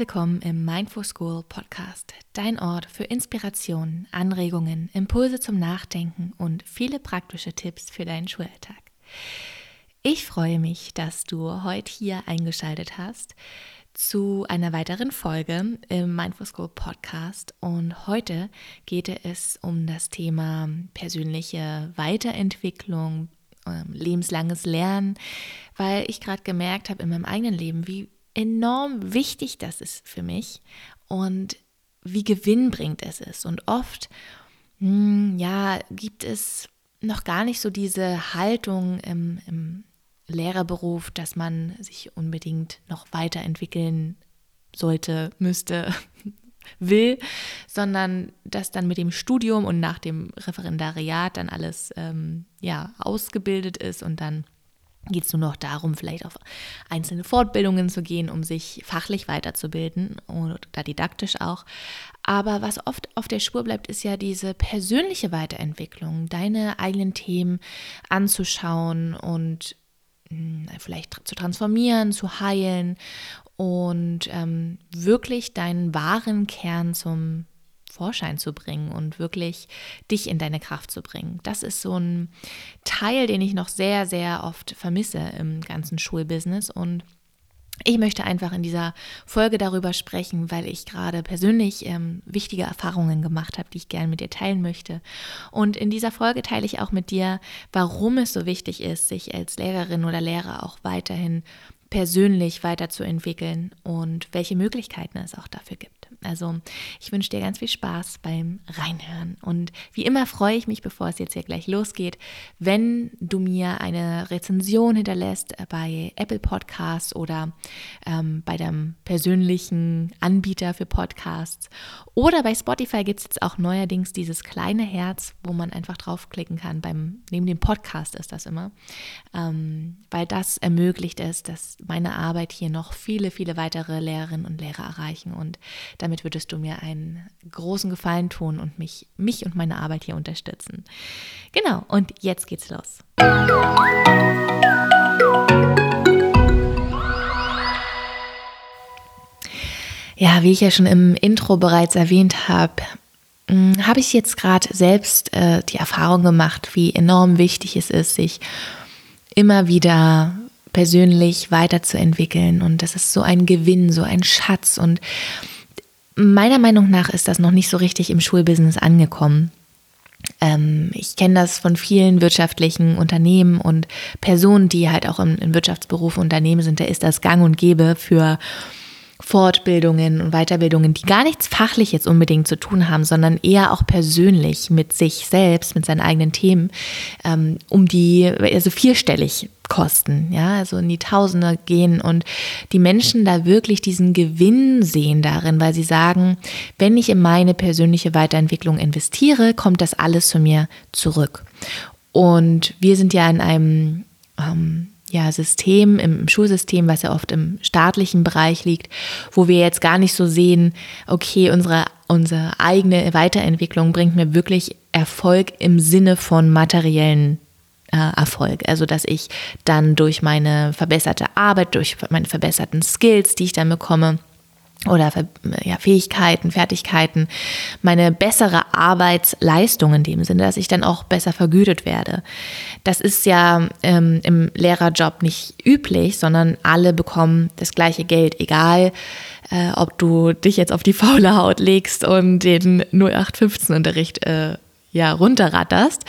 willkommen im Mindful School Podcast, dein Ort für Inspirationen, Anregungen, Impulse zum Nachdenken und viele praktische Tipps für deinen Schulalltag. Ich freue mich, dass du heute hier eingeschaltet hast zu einer weiteren Folge im Mindful School Podcast. Und heute geht es um das Thema persönliche Weiterentwicklung, ähm, lebenslanges Lernen, weil ich gerade gemerkt habe in meinem eigenen Leben, wie enorm wichtig das ist für mich und wie gewinnbringend es ist. Und oft, mh, hm, ja, gibt es noch gar nicht so diese Haltung im, im Lehrerberuf, dass man sich unbedingt noch weiterentwickeln sollte, müsste, will, sondern dass dann mit dem Studium und nach dem Referendariat dann alles ähm, ja ausgebildet ist und dann geht es nur noch darum, vielleicht auf einzelne Fortbildungen zu gehen, um sich fachlich weiterzubilden oder didaktisch auch. Aber was oft auf der Spur bleibt, ist ja diese persönliche Weiterentwicklung, deine eigenen Themen anzuschauen und hm, vielleicht zu transformieren, zu heilen und ähm, wirklich deinen wahren Kern zum Vorschein zu bringen und wirklich dich in deine Kraft zu bringen. Das ist so ein Teil, den ich noch sehr, sehr oft vermisse im ganzen Schulbusiness und ich möchte einfach in dieser Folge darüber sprechen, weil ich gerade persönlich ähm, wichtige Erfahrungen gemacht habe, die ich gerne mit dir teilen möchte. Und in dieser Folge teile ich auch mit dir, warum es so wichtig ist, sich als Lehrerin oder Lehrer auch weiterhin persönlich weiterzuentwickeln und welche Möglichkeiten es auch dafür gibt. Also ich wünsche dir ganz viel Spaß beim Reinhören. Und wie immer freue ich mich, bevor es jetzt hier gleich losgeht, wenn du mir eine Rezension hinterlässt bei Apple Podcasts oder ähm, bei deinem persönlichen Anbieter für Podcasts. Oder bei Spotify gibt es jetzt auch neuerdings dieses kleine Herz, wo man einfach draufklicken kann. Beim, neben dem Podcast ist das immer. Ähm, weil das ermöglicht es, dass meine Arbeit hier noch viele, viele weitere Lehrerinnen und Lehrer erreichen. Und damit würdest du mir einen großen Gefallen tun und mich, mich und meine Arbeit hier unterstützen. Genau, und jetzt geht's los. Ja, wie ich ja schon im Intro bereits erwähnt habe, hm, habe ich jetzt gerade selbst äh, die Erfahrung gemacht, wie enorm wichtig es ist, sich immer wieder persönlich weiterzuentwickeln. Und das ist so ein Gewinn, so ein Schatz. Und meiner Meinung nach ist das noch nicht so richtig im Schulbusiness angekommen. Ähm, ich kenne das von vielen wirtschaftlichen Unternehmen und Personen, die halt auch im, im Wirtschaftsberuf Unternehmen sind. Da ist das gang und gäbe für Fortbildungen und Weiterbildungen, die gar nichts fachlich jetzt unbedingt zu tun haben, sondern eher auch persönlich mit sich selbst, mit seinen eigenen Themen, ähm, um die, also vierstellig kosten, ja, also in die Tausende gehen und die Menschen da wirklich diesen Gewinn sehen darin, weil sie sagen, wenn ich in meine persönliche Weiterentwicklung investiere, kommt das alles zu mir zurück. Und wir sind ja in einem ähm, ja, System, im Schulsystem, was ja oft im staatlichen Bereich liegt, wo wir jetzt gar nicht so sehen, okay, unsere, unsere eigene Weiterentwicklung bringt mir wirklich Erfolg im Sinne von materiellen Erfolg. Also, dass ich dann durch meine verbesserte Arbeit, durch meine verbesserten Skills, die ich dann bekomme, oder ja, Fähigkeiten, Fertigkeiten, meine bessere Arbeitsleistung in dem Sinne, dass ich dann auch besser vergütet werde. Das ist ja ähm, im Lehrerjob nicht üblich, sondern alle bekommen das gleiche Geld, egal äh, ob du dich jetzt auf die faule Haut legst und den 0815-Unterricht äh, ja, runterratterst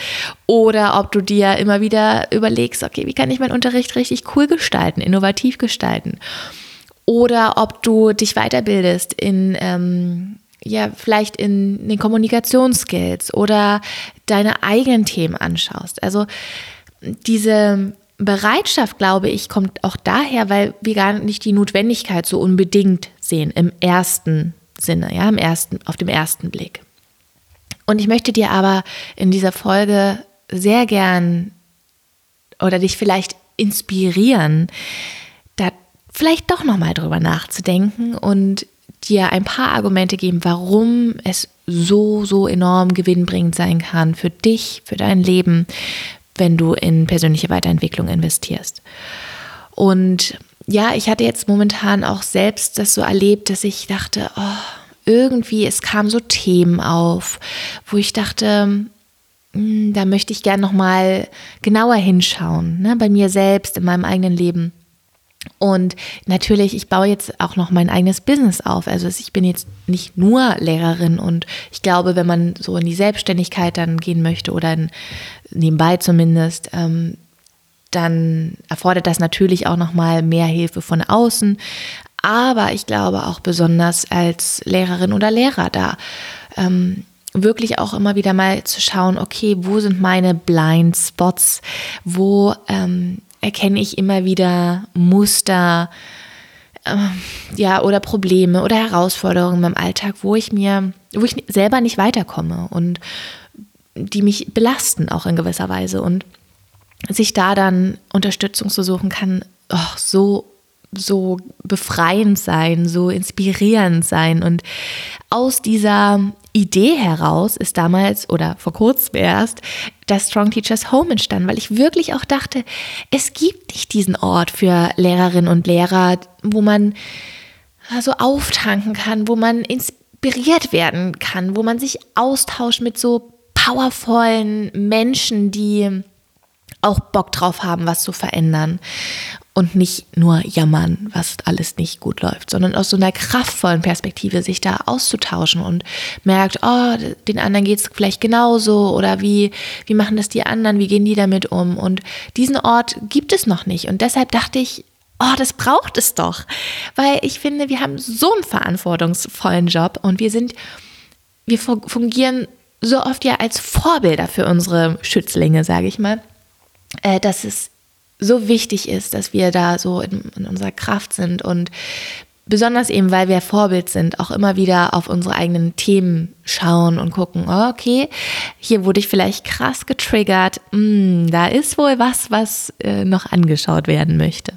oder ob du dir immer wieder überlegst, okay, wie kann ich meinen Unterricht richtig cool gestalten, innovativ gestalten oder ob du dich weiterbildest in, ähm, ja, vielleicht in den Kommunikationsskills oder deine eigenen Themen anschaust. Also diese Bereitschaft, glaube ich, kommt auch daher, weil wir gar nicht die Notwendigkeit so unbedingt sehen im ersten Sinne, ja, im ersten, auf dem ersten Blick. Und ich möchte dir aber in dieser Folge sehr gern oder dich vielleicht inspirieren, vielleicht doch nochmal drüber nachzudenken und dir ein paar Argumente geben, warum es so, so enorm gewinnbringend sein kann für dich, für dein Leben, wenn du in persönliche Weiterentwicklung investierst. Und ja, ich hatte jetzt momentan auch selbst das so erlebt, dass ich dachte, oh, irgendwie, es kamen so Themen auf, wo ich dachte, hm, da möchte ich gerne nochmal genauer hinschauen, ne, bei mir selbst, in meinem eigenen Leben. Und natürlich, ich baue jetzt auch noch mein eigenes Business auf. Also ich bin jetzt nicht nur Lehrerin und ich glaube, wenn man so in die Selbstständigkeit dann gehen möchte oder in, nebenbei zumindest, ähm, dann erfordert das natürlich auch noch mal mehr Hilfe von außen. Aber ich glaube auch besonders als Lehrerin oder Lehrer da ähm, wirklich auch immer wieder mal zu schauen, okay, wo sind meine Blind Spots? Wo ähm, erkenne ich immer wieder Muster, äh, ja, oder Probleme oder Herausforderungen im Alltag, wo ich mir, wo ich selber nicht weiterkomme und die mich belasten auch in gewisser Weise und sich da dann Unterstützung zu suchen kann, oh, so so befreiend sein, so inspirierend sein. Und aus dieser Idee heraus ist damals oder vor kurzem erst das Strong Teachers Home entstanden, weil ich wirklich auch dachte, es gibt nicht diesen Ort für Lehrerinnen und Lehrer, wo man so auftanken kann, wo man inspiriert werden kann, wo man sich austauscht mit so powervollen Menschen, die auch Bock drauf haben, was zu verändern und nicht nur jammern, was alles nicht gut läuft, sondern aus so einer kraftvollen Perspektive sich da auszutauschen und merkt, oh, den anderen geht es vielleicht genauso oder wie, wie machen das die anderen, wie gehen die damit um? Und diesen Ort gibt es noch nicht. Und deshalb dachte ich, oh, das braucht es doch. Weil ich finde, wir haben so einen verantwortungsvollen Job und wir sind, wir fungieren so oft ja als Vorbilder für unsere Schützlinge, sage ich mal, äh, dass es so wichtig ist, dass wir da so in, in unserer Kraft sind und besonders eben, weil wir Vorbild sind, auch immer wieder auf unsere eigenen Themen schauen und gucken, oh, okay, hier wurde ich vielleicht krass getriggert, mm, da ist wohl was, was äh, noch angeschaut werden möchte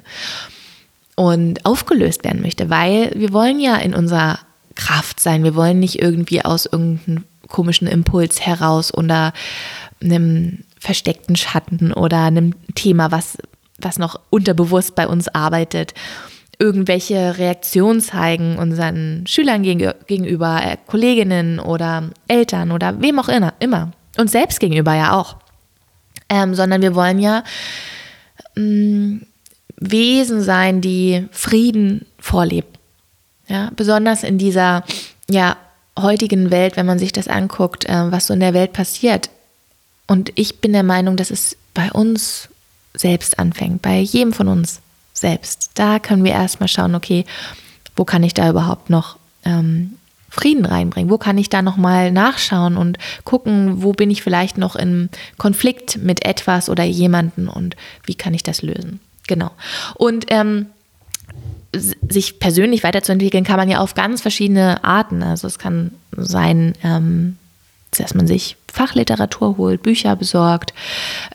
und aufgelöst werden möchte, weil wir wollen ja in unserer Kraft sein, wir wollen nicht irgendwie aus irgendeinem komischen Impuls heraus oder einem versteckten Schatten oder einem Thema, was was noch unterbewusst bei uns arbeitet, irgendwelche Reaktionen zeigen unseren Schülern gegenüber, äh, Kolleginnen oder Eltern oder wem auch immer, immer. Und selbst gegenüber ja auch. Ähm, sondern wir wollen ja mh, mm, Wesen sein, die Frieden vorleben. Ja, besonders in dieser ja, heutigen Welt, wenn man sich das anguckt, äh, was so in der Welt passiert. Und ich bin der Meinung, dass es bei uns selbst anfängt, bei jedem von uns selbst. Da können wir erstmal schauen, okay, wo kann ich da überhaupt noch ähm, Frieden reinbringen? Wo kann ich da nochmal nachschauen und gucken, wo bin ich vielleicht noch in Konflikt mit etwas oder jemanden und wie kann ich das lösen? Genau. Und ähm, sich persönlich weiterzuentwickeln kann man ja auf ganz verschiedene Arten. Also es kann sein, ähm, dass man sich Fachliteratur holt, Bücher besorgt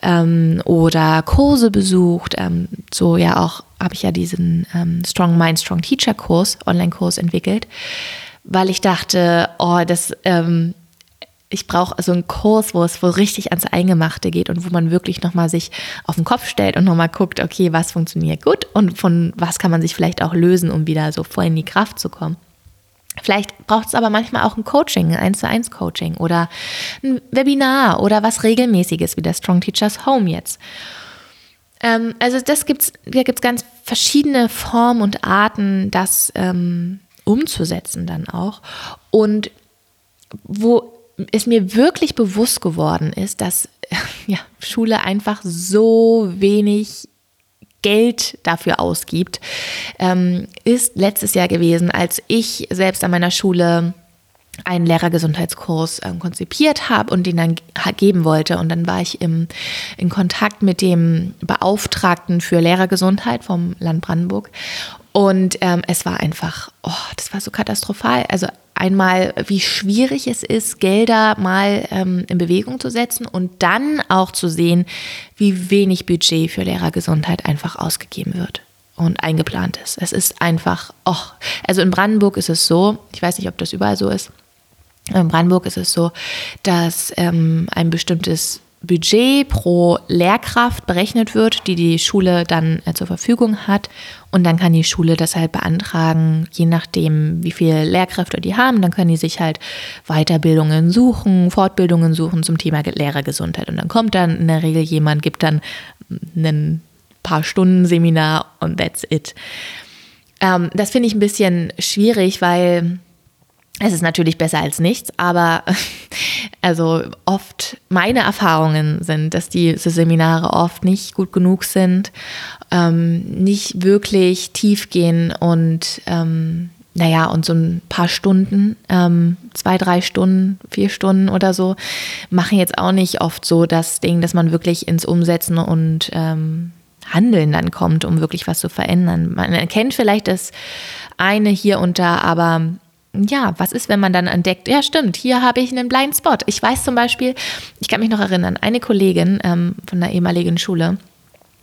ähm, oder Kurse besucht. Ähm, so ja auch habe ich ja diesen ähm, Strong Mind, Strong Teacher Kurs, Online-Kurs entwickelt, weil ich dachte, oh, das ähm, ich brauche so einen Kurs, wo es wohl richtig ans Eingemachte geht und wo man wirklich nochmal sich auf den Kopf stellt und nochmal guckt, okay, was funktioniert gut und von was kann man sich vielleicht auch lösen, um wieder so voll in die Kraft zu kommen. Vielleicht braucht es aber manchmal auch ein Coaching, ein 1 zu 1 Coaching oder ein Webinar oder was regelmäßiges wie der Strong Teachers Home jetzt. Ähm, also das gibt's, da gibt es ganz verschiedene Formen und Arten, das ähm, umzusetzen dann auch. Und wo es mir wirklich bewusst geworden ist, dass ja, Schule einfach so wenig Geld dafür ausgibt, ähm, ist letztes Jahr gewesen, als ich selbst an meiner Schule einen Lehrergesundheitskurs äh, konzipiert habe und den dann geben wollte. Und dann war ich im, in Kontakt mit dem Beauftragten für Lehrergesundheit vom Land Brandenburg. Und ähm, es war einfach, oh, das war so katastrophal. Also einmal, wie schwierig es ist, Gelder mal ähm, in Bewegung zu setzen und dann auch zu sehen, wie wenig Budget für Lehrergesundheit einfach ausgegeben wird und eingeplant ist. Es ist einfach, oh, also in Brandenburg ist es so, ich weiß nicht, ob das überall so ist, in Brandenburg ist es so, dass ähm, ein bestimmtes Budget pro Lehrkraft berechnet wird, die die Schule dann äh, zur Verfügung hat. Und dann kann die Schule das halt beantragen, je nachdem, wie viele Lehrkräfte die haben. Dann können die sich halt Weiterbildungen suchen, Fortbildungen suchen zum Thema Lehrergesundheit. Und dann kommt dann in der Regel jemand, gibt dann ein paar Stunden Seminar und that's it. Ähm, das finde ich ein bisschen schwierig, weil es ist natürlich besser als nichts, aber also oft meine Erfahrungen sind, dass diese Seminare oft nicht gut genug sind, ähm, nicht wirklich tief gehen und ähm, naja, und so ein paar Stunden, ähm, zwei, drei Stunden, vier Stunden oder so, machen jetzt auch nicht oft so das Ding, dass man wirklich ins Umsetzen und ähm, Handeln dann kommt, um wirklich was zu verändern. Man erkennt vielleicht das eine hier und da, aber ja, was ist, wenn man dann entdeckt, ja stimmt, hier habe ich einen Blind Spot. Ich weiß zum Beispiel, ich kann mich noch erinnern, eine Kollegin ähm, von einer ehemaligen Schule,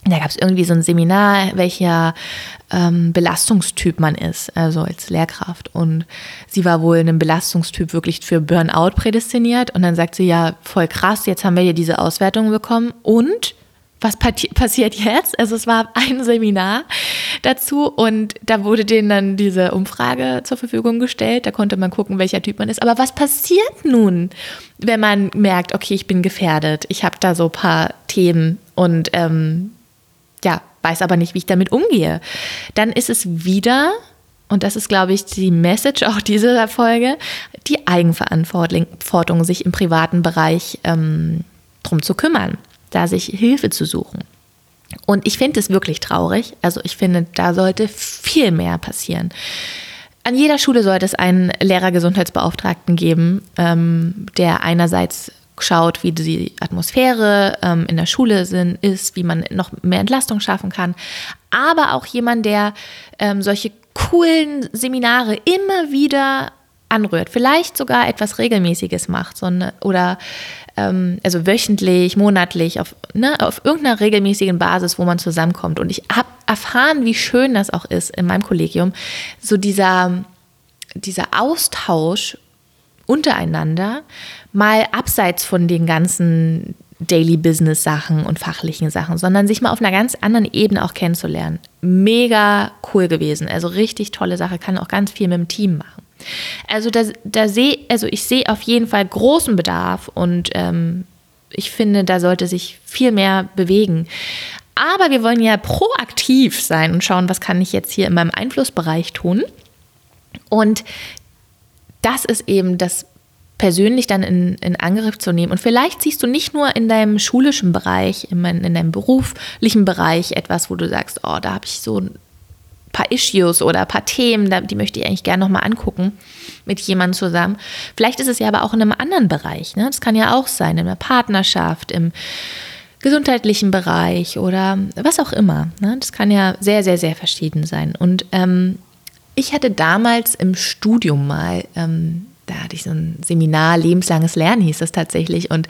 da gab es irgendwie so ein Seminar, welcher ähm, Belastungstyp man ist, also als Lehrkraft. Und sie war wohl ein Belastungstyp wirklich für Burnout prädestiniert. Und dann sagt sie, ja, voll krass, jetzt haben wir hier diese Auswertung bekommen. Und was passiert jetzt? Also es war ein Seminar dazu und da wurde denen dann diese Umfrage zur Verfügung gestellt. Da konnte man gucken, welcher Typ man ist. Aber was passiert nun, wenn man merkt, okay, ich bin gefährdet, ich habe da so ein paar Themen und ähm, ja, weiß aber nicht, wie ich damit umgehe? Dann ist es wieder und das ist, glaube ich, die Message auch dieser Folge, die Eigenverantwortung, sich im privaten Bereich ähm, drum zu kümmern da sich Hilfe zu suchen. Und ich finde es wirklich traurig. Also ich finde, da sollte viel mehr passieren. An jeder Schule sollte es einen Lehrergesundheitsbeauftragten geben, ähm, der einerseits schaut, wie die Atmosphäre ähm, in der Schule sind, ist, wie man noch mehr Entlastung schaffen kann, aber auch jemand, der ähm, solche coolen Seminare immer wieder anrührt, vielleicht sogar etwas Regelmäßiges macht so eine, oder ähm, also wöchentlich, monatlich, auf, ne, auf irgendeiner regelmäßigen Basis, wo man zusammenkommt. Und ich habe erfahren, wie schön das auch ist in meinem Kollegium, so dieser, dieser Austausch untereinander, mal abseits von den ganzen Daily Business Sachen und fachlichen Sachen, sondern sich mal auf einer ganz anderen Ebene auch kennenzulernen. Mega cool gewesen. Also richtig tolle Sache, kann auch ganz viel mit dem Team machen. Also da, da sehe, also ich sehe auf jeden Fall großen Bedarf und ähm, ich finde, da sollte sich viel mehr bewegen. Aber wir wollen ja proaktiv sein und schauen, was kann ich jetzt hier in meinem Einflussbereich tun. Und das ist eben das persönlich dann in, in Angriff zu nehmen. Und vielleicht siehst du nicht nur in deinem schulischen Bereich, in, in deinem beruflichen Bereich etwas, wo du sagst, oh, da habe ich so paar Issues oder paar Themen, die möchte ich eigentlich gerne nochmal angucken mit jemandem zusammen. Vielleicht ist es ja aber auch in einem anderen Bereich. Ne? Das kann ja auch sein, in einer Partnerschaft, im gesundheitlichen Bereich oder was auch immer. Ne? Das kann ja sehr, sehr, sehr verschieden sein. Und ähm, ich hatte damals im Studium mal, ähm, da hatte ich so ein Seminar, lebenslanges Lernen hieß das tatsächlich. Und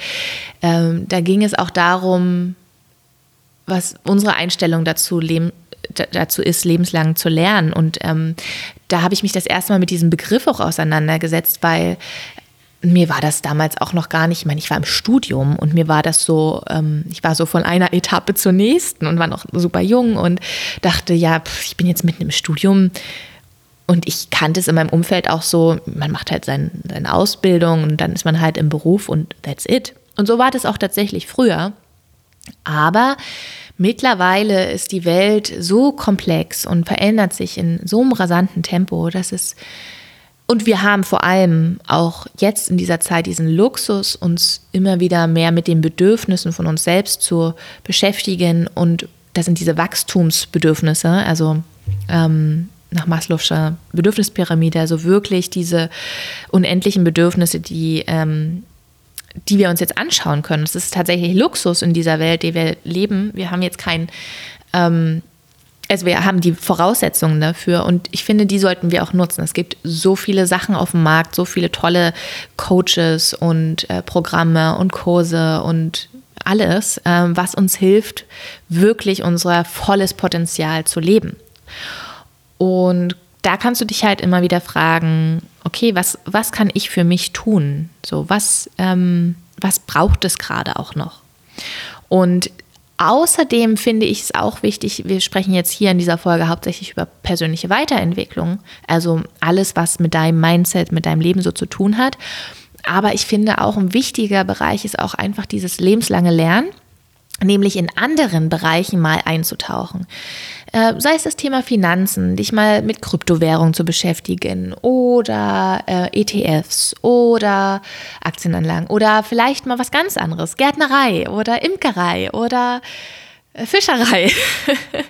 ähm, da ging es auch darum, was unsere Einstellung dazu, leben, dazu ist, lebenslang zu lernen. Und ähm, da habe ich mich das erste Mal mit diesem Begriff auch auseinandergesetzt, weil mir war das damals auch noch gar nicht, ich meine, ich war im Studium und mir war das so, ähm, ich war so von einer Etappe zur nächsten und war noch super jung und dachte, ja, pf, ich bin jetzt mitten im Studium und ich kannte es in meinem Umfeld auch so, man macht halt sein, seine Ausbildung und dann ist man halt im Beruf und that's it. Und so war das auch tatsächlich früher. Aber Mittlerweile ist die Welt so komplex und verändert sich in so einem rasanten Tempo, dass es und wir haben vor allem auch jetzt in dieser Zeit diesen Luxus, uns immer wieder mehr mit den Bedürfnissen von uns selbst zu beschäftigen. Und das sind diese Wachstumsbedürfnisse, also ähm, nach Maslow'scher Bedürfnispyramide, also wirklich diese unendlichen Bedürfnisse, die ähm, die wir uns jetzt anschauen können. Es ist tatsächlich Luxus in dieser Welt, die wir leben. Wir haben jetzt kein, ähm, also wir haben die Voraussetzungen dafür und ich finde, die sollten wir auch nutzen. Es gibt so viele Sachen auf dem Markt, so viele tolle Coaches und äh, Programme und Kurse und alles, äh, was uns hilft, wirklich unser volles Potenzial zu leben. Und da kannst du dich halt immer wieder fragen, okay, was, was kann ich für mich tun? So, was, ähm, was braucht es gerade auch noch? Und Außerdem finde ich es auch wichtig, wir sprechen jetzt hier in dieser Folge hauptsächlich über persönliche Weiterentwicklung, also alles, was mit deinem Mindset, mit deinem Leben so zu tun hat. Aber ich finde auch ein wichtiger Bereich ist auch einfach dieses lebenslange Lernen nämlich in anderen Bereichen mal einzutauchen. Äh, sei es das Thema Finanzen, dich mal mit Kryptowährungen zu beschäftigen oder äh, ETFs oder Aktienanlagen oder vielleicht mal was ganz anderes, Gärtnerei oder Imkerei oder äh, Fischerei.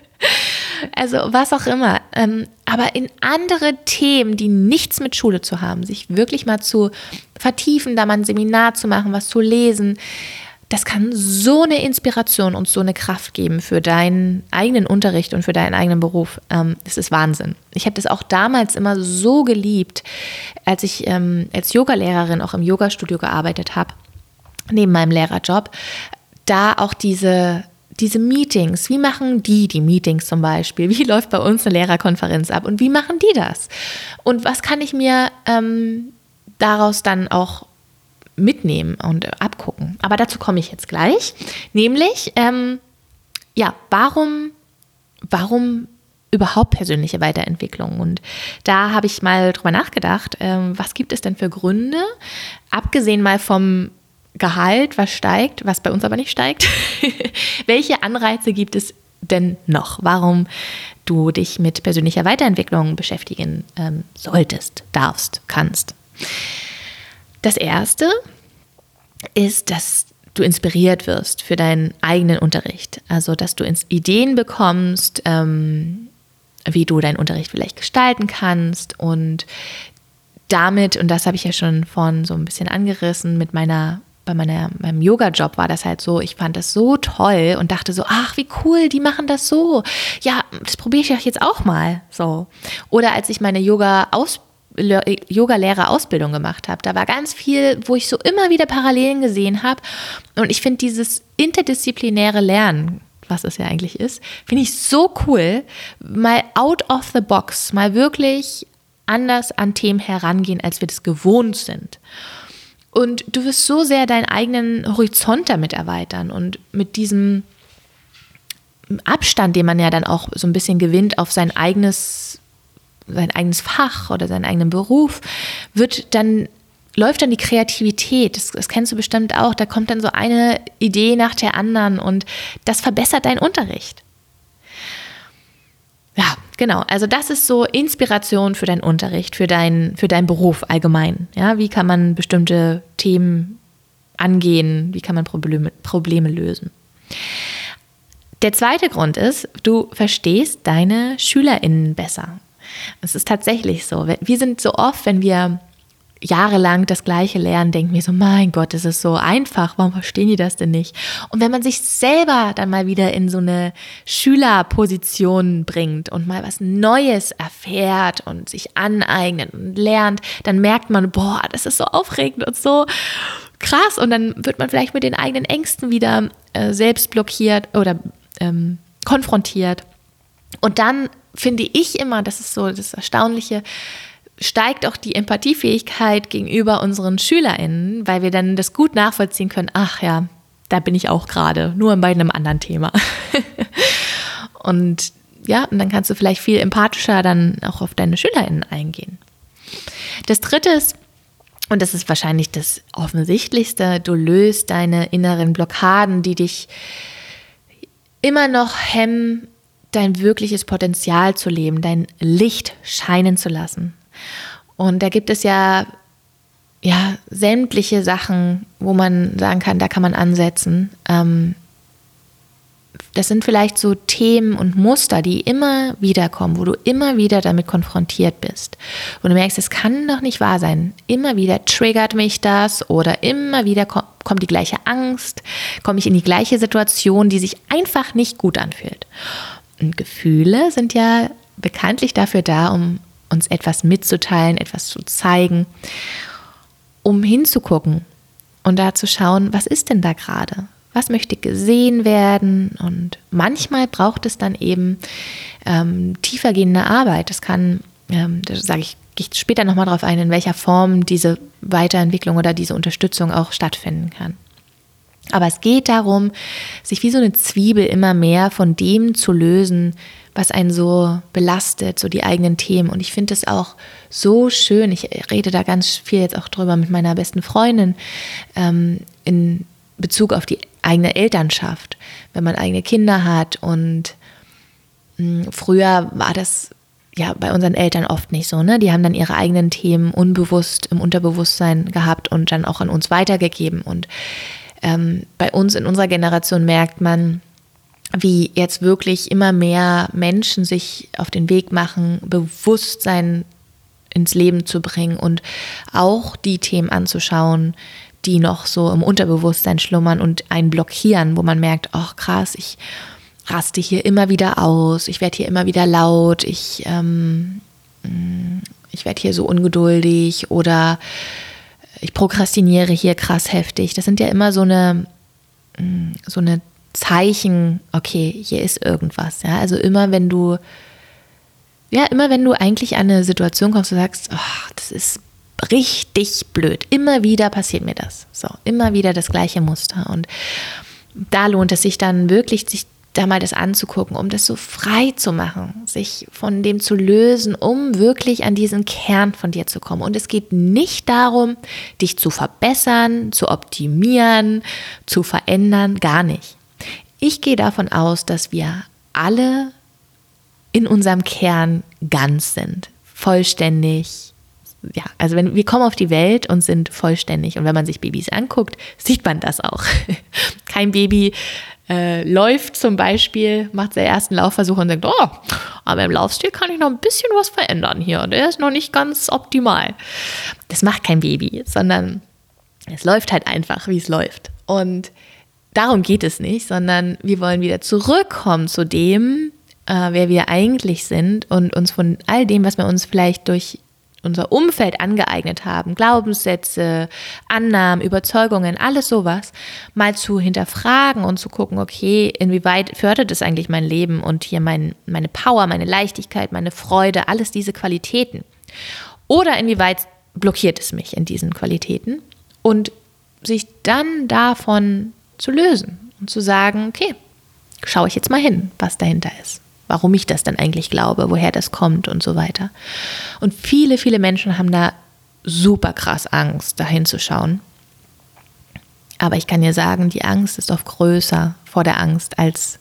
also was auch immer. Ähm, aber in andere Themen, die nichts mit Schule zu haben, sich wirklich mal zu vertiefen, da mal ein Seminar zu machen, was zu lesen das kann so eine Inspiration und so eine Kraft geben für deinen eigenen Unterricht und für deinen eigenen Beruf. Ähm, das ist Wahnsinn. Ich habe das auch damals immer so geliebt, als ich ähm, als Yogalehrerin auch im Yogastudio gearbeitet habe, neben meinem Lehrerjob, da auch diese diese Meetings, wie machen die die Meetings zum Beispiel? Wie läuft bei uns eine Lehrerkonferenz ab und wie machen die das? Und was kann ich mir ähm, daraus dann auch mitnehmen und abgucken. Aber dazu komme ich jetzt gleich. Nämlich, ähm, ja, warum, warum überhaupt persönliche Weiterentwicklung? Und da habe ich mal drüber nachgedacht, ähm, was gibt es denn für Gründe, abgesehen mal vom Gehalt, was steigt, was bei uns aber nicht steigt, welche Anreize gibt es denn noch? Warum du dich mit persönlicher Weiterentwicklung beschäftigen ähm, solltest, darfst, kannst? Das erste ist, dass du inspiriert wirst für deinen eigenen Unterricht. Also, dass du Ideen bekommst, ähm, wie du deinen Unterricht vielleicht gestalten kannst und damit, und das habe ich ja schon vorhin so ein bisschen angerissen, mit meiner, bei meiner, meinem Yoga-Job war das halt so, ich fand das so toll und dachte so, ach, wie cool, die machen das so. Ja, das probiere ich ja jetzt auch mal. So. Oder als ich meine Yoga-Ausbildung Yoga-Lehrer-Ausbildung gemacht habe. Da war ganz viel, wo ich so immer wieder Parallelen gesehen habe. Und ich finde dieses interdisziplinäre Lernen, was es ja eigentlich ist, finde ich so cool, mal out of the box, mal wirklich anders an Themen herangehen, als wir das gewohnt sind. Und du wirst so sehr deinen eigenen Horizont damit erweitern und mit diesem Abstand, den man ja dann auch so ein bisschen gewinnt auf sein eigenes sein eigenes Fach oder seinen eigenen Beruf, wird dann läuft dann die Kreativität. Das, das, kennst du bestimmt auch. Da kommt dann so eine Idee nach der anderen und das verbessert deinen Unterricht. Ja, genau. Also das ist so Inspiration für deinen Unterricht, für, dein, für deinen Beruf allgemein. Ja, wie kann man bestimmte Themen angehen? Wie kann man Probleme, Probleme lösen? Der zweite Grund ist, du verstehst deine SchülerInnen besser. Es ist tatsächlich so. Wir sind so oft, wenn wir jahrelang das Gleiche lernen, denken wir so, mein Gott, das ist so einfach, warum verstehen die das denn nicht? Und wenn man sich selber dann mal wieder in so eine Schülerposition bringt und mal was Neues erfährt und sich aneignet und lernt, dann merkt man, boah, das ist so aufregend und so krass. Und dann wird man vielleicht mit den eigenen Ängsten wieder äh, selbst blockiert oder ähm, konfrontiert. Und dann finde ich immer, das ist so das Erstaunliche, steigt auch die Empathiefähigkeit gegenüber unseren SchülerInnen, weil wir dann das gut nachvollziehen können, ach ja, da bin ich auch gerade, nur bei einem anderen Thema. und ja, und dann kannst du vielleicht viel empathischer dann auch auf deine SchülerInnen eingehen. Das dritte ist, und das ist wahrscheinlich das Offensichtlichste, du löst deine inneren Blockaden, die dich immer noch hemmen, dein wirkliches Potenzial zu leben, dein Licht scheinen zu lassen. Und da gibt es ja, ja sämtliche Sachen, wo man sagen kann, da kann man ansetzen. Ähm, das sind vielleicht so Themen und Muster, die immer wieder kommen, wo du immer wieder damit konfrontiert bist. Und du merkst, es kann doch nicht wahr sein. Immer wieder triggert mich das oder immer wieder kommt die gleiche Angst, komme ich in die gleiche Situation, die sich einfach nicht gut anfühlt. Und Gefühle sind ja bekanntlich dafür da, um uns etwas mitzuteilen, etwas zu zeigen, um hinzugucken und da zu schauen, was ist denn da gerade? Was möchte gesehen werden? Und manchmal braucht es dann eben ähm, tiefergehende Arbeit. Das kann, ähm, da sage ich, gehe ich später nochmal darauf ein, in welcher Form diese Weiterentwicklung oder diese Unterstützung auch stattfinden kann. Aber es geht darum, sich wie so eine Zwiebel immer mehr von dem zu lösen, was einen so belastet, so die eigenen Themen. Und ich finde es auch so schön. Ich rede da ganz viel jetzt auch drüber mit meiner besten Freundin ähm, in Bezug auf die eigene Elternschaft, wenn man eigene Kinder hat. Und mh, hm, früher war das ja bei unseren Eltern oft nicht so. Ne? Die haben dann ihre eigenen Themen unbewusst im Unterbewusstsein gehabt und dann auch an uns weitergegeben. Und ähm, bei uns in unserer Generation merkt man, wie jetzt wirklich immer mehr Menschen sich auf den Weg machen, Bewusstsein ins Leben zu bringen und auch die Themen anzuschauen, die noch so im Unterbewusstsein schlummern und einen blockieren, wo man merkt, ach krass, ich raste hier immer wieder aus, ich werde hier immer wieder laut, ich, ähm, ich werde hier so ungeduldig oder ich prokrastiniere hier krass heftig. Das sind ja immer so eine, so eine Zeichen, okay, hier ist irgendwas. Ja? Also immer wenn du, ja, immer wenn du eigentlich an eine Situation kommst, du sagst, oh, das ist richtig blöd. Immer wieder passiert mir das. So, immer wieder das gleiche Muster. Und da lohnt es sich dann wirklich, sich da mal das anzugucken, um das so frei zu machen, sich von dem zu lösen, um wirklich an diesen Kern von dir zu kommen. Und es geht nicht darum, dich zu verbessern, zu optimieren, zu verändern, gar nicht. Ich gehe davon aus, dass wir alle in unserem Kern ganz sind, vollständig. Ja, also wenn wir kommen auf die Welt und sind vollständig und wenn man sich Babys anguckt, sieht man das auch. Kein Baby äh, läuft zum Beispiel, macht seinen ersten Laufversuch und denkt, oh, aber im Laufstil kann ich noch ein bisschen was verändern hier und er ist noch nicht ganz optimal. Das macht kein Baby, sondern es läuft halt einfach, wie es läuft. Und darum geht es nicht, sondern wir wollen wieder zurückkommen zu dem, äh, wer wir eigentlich sind und uns von all dem, was wir uns vielleicht durch unser Umfeld angeeignet haben, Glaubenssätze, Annahmen, Überzeugungen, alles sowas, mal zu hinterfragen und zu gucken, okay, inwieweit fördert es eigentlich mein Leben und hier mein, meine Power, meine Leichtigkeit, meine Freude, alles diese Qualitäten. Oder inwieweit blockiert es mich in diesen Qualitäten und sich dann davon zu lösen und zu sagen, okay, schaue ich jetzt mal hin, was dahinter ist. Warum ich das dann eigentlich glaube, woher das kommt und so weiter. Und viele, viele Menschen haben da super krass Angst, dahin zu schauen. Aber ich kann dir sagen, die Angst ist oft größer vor der Angst, als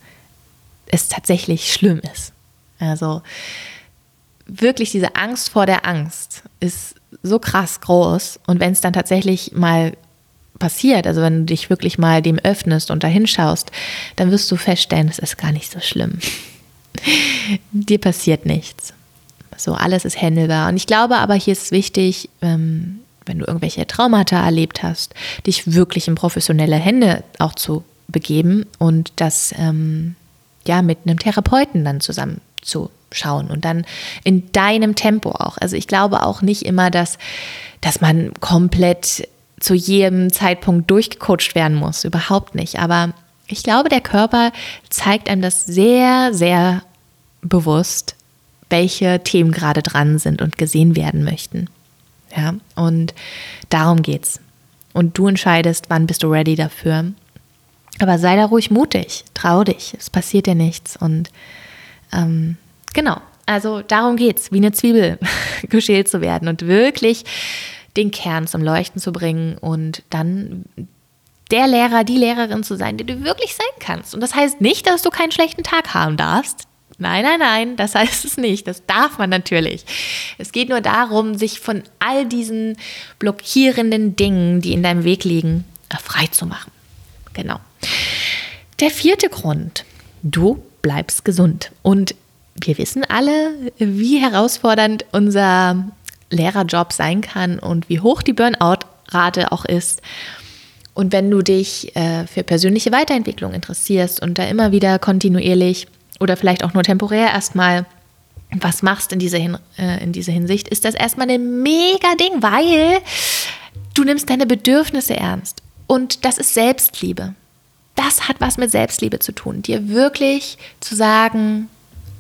es tatsächlich schlimm ist. Also wirklich diese Angst vor der Angst ist so krass groß. Und wenn es dann tatsächlich mal passiert, also wenn du dich wirklich mal dem öffnest und da hinschaust, dann wirst du feststellen, es ist gar nicht so schlimm. Dir passiert nichts. So, alles ist händelbar. Und ich glaube aber, hier ist es wichtig, ähm, wenn du irgendwelche Traumata erlebt hast, dich wirklich in professionelle Hände auch zu begeben und das ähm, ja mit einem Therapeuten dann zusammen zu schauen und dann in deinem Tempo auch. Also ich glaube auch nicht immer, dass, dass man komplett zu jedem Zeitpunkt durchgecoacht werden muss. Überhaupt nicht. Aber ich glaube, der Körper zeigt einem das sehr, sehr bewusst, welche Themen gerade dran sind und gesehen werden möchten. Ja, und darum geht's. Und du entscheidest, wann bist du ready dafür. Aber sei da ruhig mutig, trau dich, es passiert dir nichts. Und ähm, genau, also darum geht's, wie eine Zwiebel geschält zu werden und wirklich den Kern zum Leuchten zu bringen und dann der Lehrer, die Lehrerin zu sein, die du wirklich sein kannst. Und das heißt nicht, dass du keinen schlechten Tag haben darfst. Nein, nein, nein, das heißt es nicht. Das darf man natürlich. Es geht nur darum, sich von all diesen blockierenden Dingen, die in deinem Weg liegen, frei zu machen. Genau. Der vierte Grund. Du bleibst gesund. Und wir wissen alle, wie herausfordernd unser Lehrerjob sein kann und wie hoch die Burnout-Rate auch ist. Und wenn du dich äh, für persönliche Weiterentwicklung interessierst und da immer wieder kontinuierlich oder vielleicht auch nur temporär erstmal was machst in dieser, Hin äh, in dieser Hinsicht, ist das erstmal ein mega Ding, weil du nimmst deine Bedürfnisse ernst. Und das ist Selbstliebe. Das hat was mit Selbstliebe zu tun. Dir wirklich zu sagen,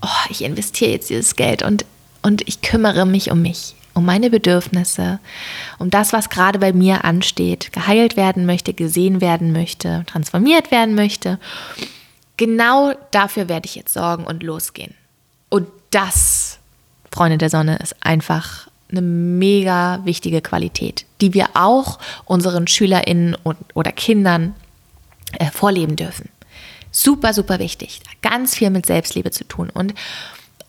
oh, ich investiere jetzt dieses Geld und, und ich kümmere mich um mich um meine Bedürfnisse, um das, was gerade bei mir ansteht, geheilt werden möchte, gesehen werden möchte, transformiert werden möchte. Genau dafür werde ich jetzt sorgen und losgehen. Und das, Freunde der Sonne, ist einfach eine mega wichtige Qualität, die wir auch unseren SchülerInnen und, oder Kindern äh, vorleben dürfen. Super, super wichtig. Ganz viel mit Selbstliebe zu tun. Und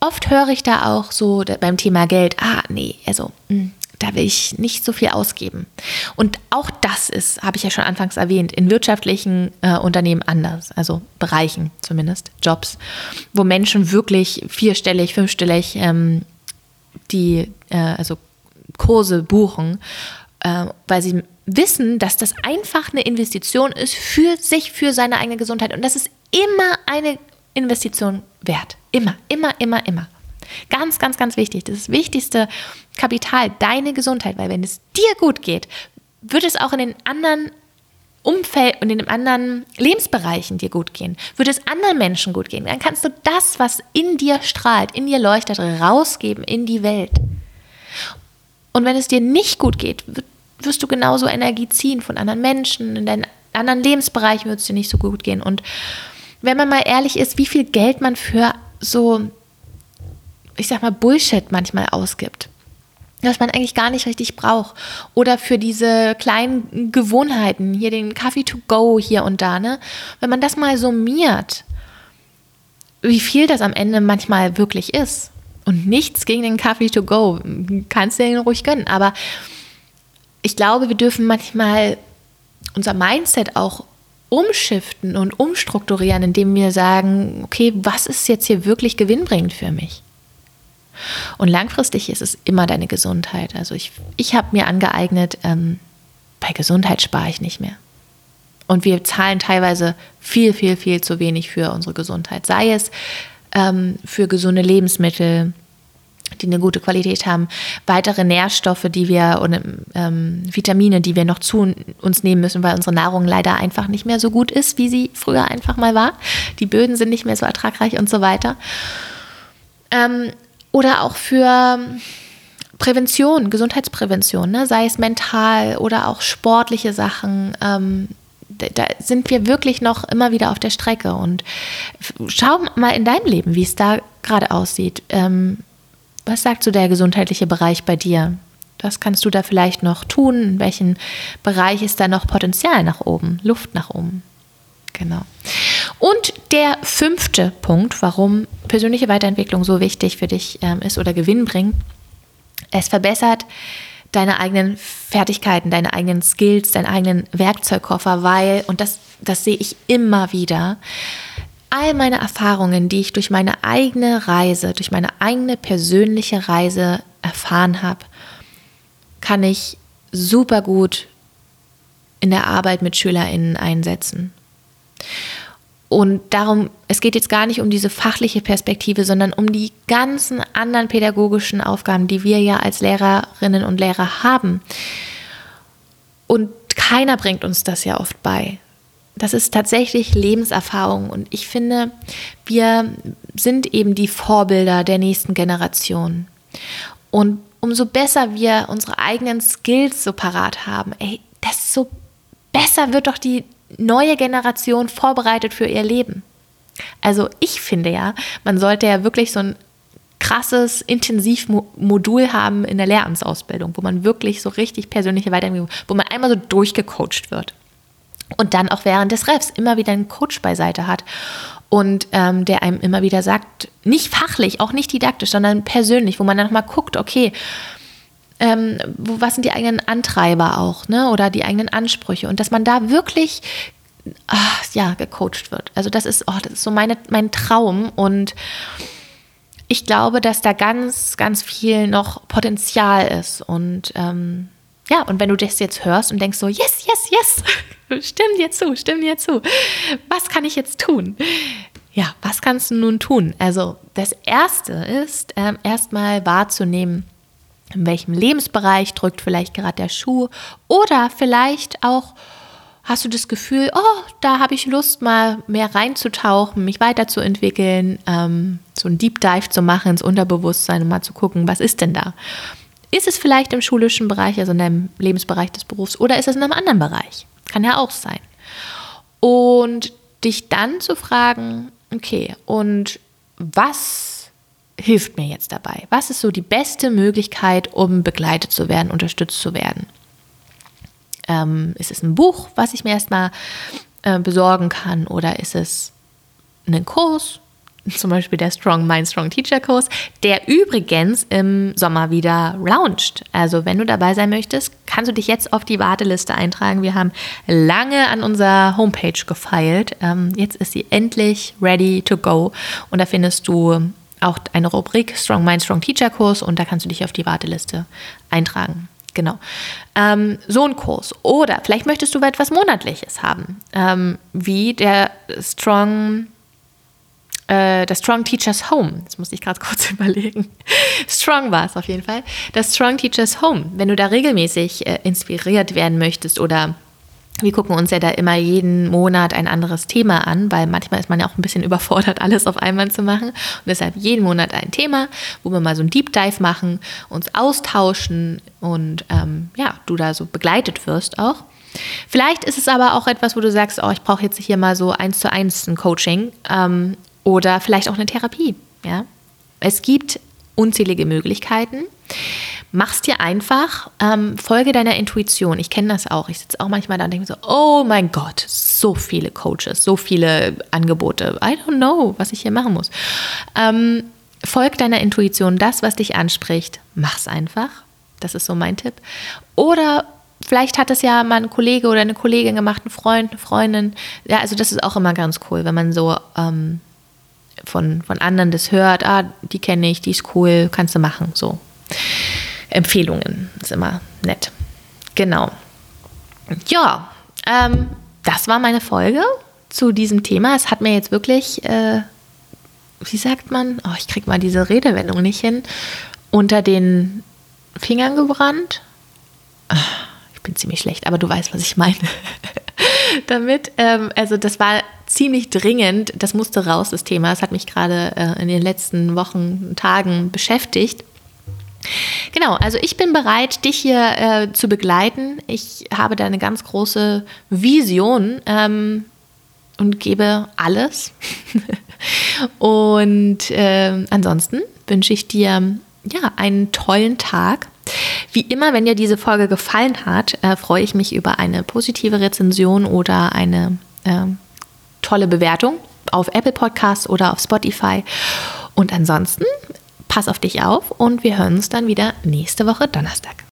oft höre ich da auch so beim Thema Geld, ah, nee, also, hm, da will ich nicht so viel ausgeben. Und auch das ist, habe ich ja schon anfangs erwähnt, in wirtschaftlichen äh, Unternehmen anders, also Bereichen zumindest, Jobs, wo Menschen wirklich vierstellig, fünfstellig ähm, die, äh, also Kurse buchen, äh, weil sie wissen, dass das einfach eine Investition ist für sich, für seine eigene Gesundheit. Und das ist immer eine Investition wert. Immer, immer, immer, immer. Ganz, ganz, ganz wichtig. Das, das wichtigste Kapital, deine Gesundheit, weil wenn es dir gut geht, wird es auch in den anderen Umfeld und in den anderen Lebensbereichen dir gut gehen, wird es anderen Menschen gut gehen, dann kannst du das, was in dir strahlt, in dir leuchtet, rausgeben in die Welt. Und wenn es dir nicht gut geht, wirst du genauso Energie ziehen von anderen Menschen, in deinen anderen Lebensbereichen wird es dir nicht so gut gehen. Und wenn man mal ehrlich ist, wie viel Geld man für so, ich sag mal, Bullshit manchmal ausgibt was man eigentlich gar nicht richtig braucht. Oder für diese kleinen Gewohnheiten, hier den Kaffee to go hier und da, ne? Wenn man das mal summiert, wie viel das am Ende manchmal wirklich ist. Und nichts gegen den Kaffee to go. Kannst du den ruhig gönnen. Aber ich glaube, wir dürfen manchmal unser Mindset auch umschiften und umstrukturieren, indem wir sagen, okay, was ist jetzt hier wirklich gewinnbringend für mich? Und langfristig ist es immer deine Gesundheit. Also ich, ich habe mir angeeignet, ähm, bei Gesundheit spare ich nicht mehr. Und wir zahlen teilweise viel, viel, viel zu wenig für unsere Gesundheit. Sei es ähm, für gesunde Lebensmittel, die eine gute Qualität haben, weitere Nährstoffe, die wir und ähm, Vitamine, die wir noch zu uns nehmen müssen, weil unsere Nahrung leider einfach nicht mehr so gut ist, wie sie früher einfach mal war. Die Böden sind nicht mehr so ertragreich und so weiter. Ähm, oder auch für Prävention, Gesundheitsprävention, ne? sei es mental oder auch sportliche Sachen. Ähm, da sind wir wirklich noch immer wieder auf der Strecke. Und schau mal in deinem Leben, wie es da gerade aussieht. Ähm, was sagt so der gesundheitliche Bereich bei dir? Was kannst du da vielleicht noch tun? In welchem Bereich ist da noch Potenzial nach oben, Luft nach oben? Genau. Und der fünfte Punkt, warum persönliche Weiterentwicklung so wichtig für dich ähm, ist oder Gewinn bringt, es verbessert deine eigenen Fertigkeiten, deine eigenen Skills, deinen eigenen Werkzeugkoffer, weil, und das, das sehe ich immer wieder, all meine Erfahrungen, die ich durch meine eigene Reise, durch meine eigene persönliche Reise erfahren habe, kann ich super gut in der Arbeit mit SchülerInnen einsetzen. Und darum, es geht jetzt gar nicht um diese fachliche Perspektive, sondern um die ganzen anderen pädagogischen Aufgaben, die wir ja als Lehrerinnen und Lehrer haben. Und keiner bringt uns das ja oft bei. Das ist tatsächlich Lebenserfahrung. Und ich finde, wir sind eben die Vorbilder der nächsten Generation. Und umso besser wir unsere eigenen Skills so parat haben, ey, desto besser wird doch die neue Generation vorbereitet für ihr Leben. Also ich finde ja, man sollte ja wirklich so ein krasses Intensivmodul haben in der Lehramtsausbildung, wo man wirklich so richtig persönliche Weiterentwicklung, wo man einmal so durchgecoacht wird. Und dann auch während des Refs immer wieder einen Coach beiseite hat und ähm, der einem immer wieder sagt, nicht fachlich, auch nicht didaktisch, sondern persönlich, wo man dann nochmal guckt, okay, ähm, wo, was sind die eigenen Antreiber auch, ne? Oder die eigenen Ansprüche. Und dass man da wirklich ach, ja, gecoacht wird. Also das ist, oh, das ist so meine, mein Traum. Und ich glaube, dass da ganz, ganz viel noch Potenzial ist. Und ähm, ja, und wenn du das jetzt hörst und denkst so, yes, yes, yes, stimmt dir zu, stimmt dir zu. Was kann ich jetzt tun? Ja, was kannst du nun tun? Also das Erste ist, ähm, erstmal wahrzunehmen, in welchem Lebensbereich drückt vielleicht gerade der Schuh oder vielleicht auch hast du das Gefühl, oh, da habe ich Lust, mal mehr reinzutauchen, mich weiterzuentwickeln, ähm, so ein Deep Dive zu machen ins Unterbewusstsein und mal zu gucken, was ist denn da? Ist es vielleicht im schulischen Bereich, also in deinem Lebensbereich des Berufs, oder ist es in einem anderen Bereich? Kann ja auch sein. Und dich dann zu fragen, okay, und was hilft mir jetzt dabei? Was ist so die beste Möglichkeit, um begleitet zu werden, unterstützt zu werden? Ähm, ist es ein Buch, was ich mir erstmal äh, besorgen kann, oder ist es ein Kurs? Zum Beispiel der Strong Mind, Strong Teacher Kurs, der übrigens im Sommer wieder launcht. Also wenn du dabei sein möchtest, kannst du dich jetzt auf die Warteliste eintragen. Wir haben lange an unserer Homepage gefeilt. Ähm, jetzt ist sie endlich ready to go und da findest du auch eine Rubrik Strong Mind, Strong Teacher Kurs und da kannst du dich auf die Warteliste eintragen. Genau. Ähm, so ein Kurs. Oder vielleicht möchtest du etwas Monatliches haben, ähm, wie der Strong äh, das Strong Teachers Home. Das musste ich gerade kurz überlegen. Strong war es auf jeden Fall. Das Strong Teachers Home. Wenn du da regelmäßig äh, inspiriert werden möchtest oder wir gucken uns ja da immer jeden Monat ein anderes Thema an, weil manchmal ist man ja auch ein bisschen überfordert, alles auf einmal zu machen. Und deshalb jeden Monat ein Thema, wo wir mal so ein Deep Dive machen, uns austauschen und ähm, ja, du da so begleitet wirst auch. Vielleicht ist es aber auch etwas, wo du sagst, oh, ich brauche jetzt hier mal so eins zu eins ein Coaching ähm, oder vielleicht auch eine Therapie. Ja? Es gibt unzählige Möglichkeiten. Mach's dir einfach, ähm, folge deiner Intuition. Ich kenne das auch. Ich sitze auch manchmal da und denke so, oh mein Gott, so viele Coaches, so viele Angebote. I don't know, was ich hier machen muss. Ähm, folg deiner Intuition, das, was dich anspricht, mach's einfach. Das ist so mein Tipp. Oder vielleicht hat es ja mal ein Kollege oder eine Kollegin gemacht, ein Freund, eine Freundin. Ja, also das ist auch immer ganz cool, wenn man so ähm, von, von anderen das hört, ah, die kenne ich, die ist cool, kannst du machen. So. Empfehlungen ist immer nett. Genau. Ja, ähm, das war meine Folge zu diesem Thema. Es hat mir jetzt wirklich, äh, wie sagt man, oh, ich kriege mal diese Redewendung nicht hin, unter den Fingern gebrannt. Ich bin ziemlich schlecht, aber du weißt, was ich meine. damit. Ähm, also das war ziemlich dringend. Das musste raus, das Thema. Das hat mich gerade äh, in den letzten Wochen, Tagen beschäftigt. Genau, also ich bin bereit, dich hier äh, zu begleiten. Ich habe da eine ganz große Vision ähm, und gebe alles. und äh, ansonsten wünsche ich dir ja einen tollen Tag. Wie immer, wenn dir diese Folge gefallen hat, äh, freue ich mich über eine positive Rezension oder eine äh, tolle Bewertung auf Apple Podcasts oder auf Spotify. Und ansonsten pass auf dich auf und wir hören uns dann wieder nächste Woche Donnerstag.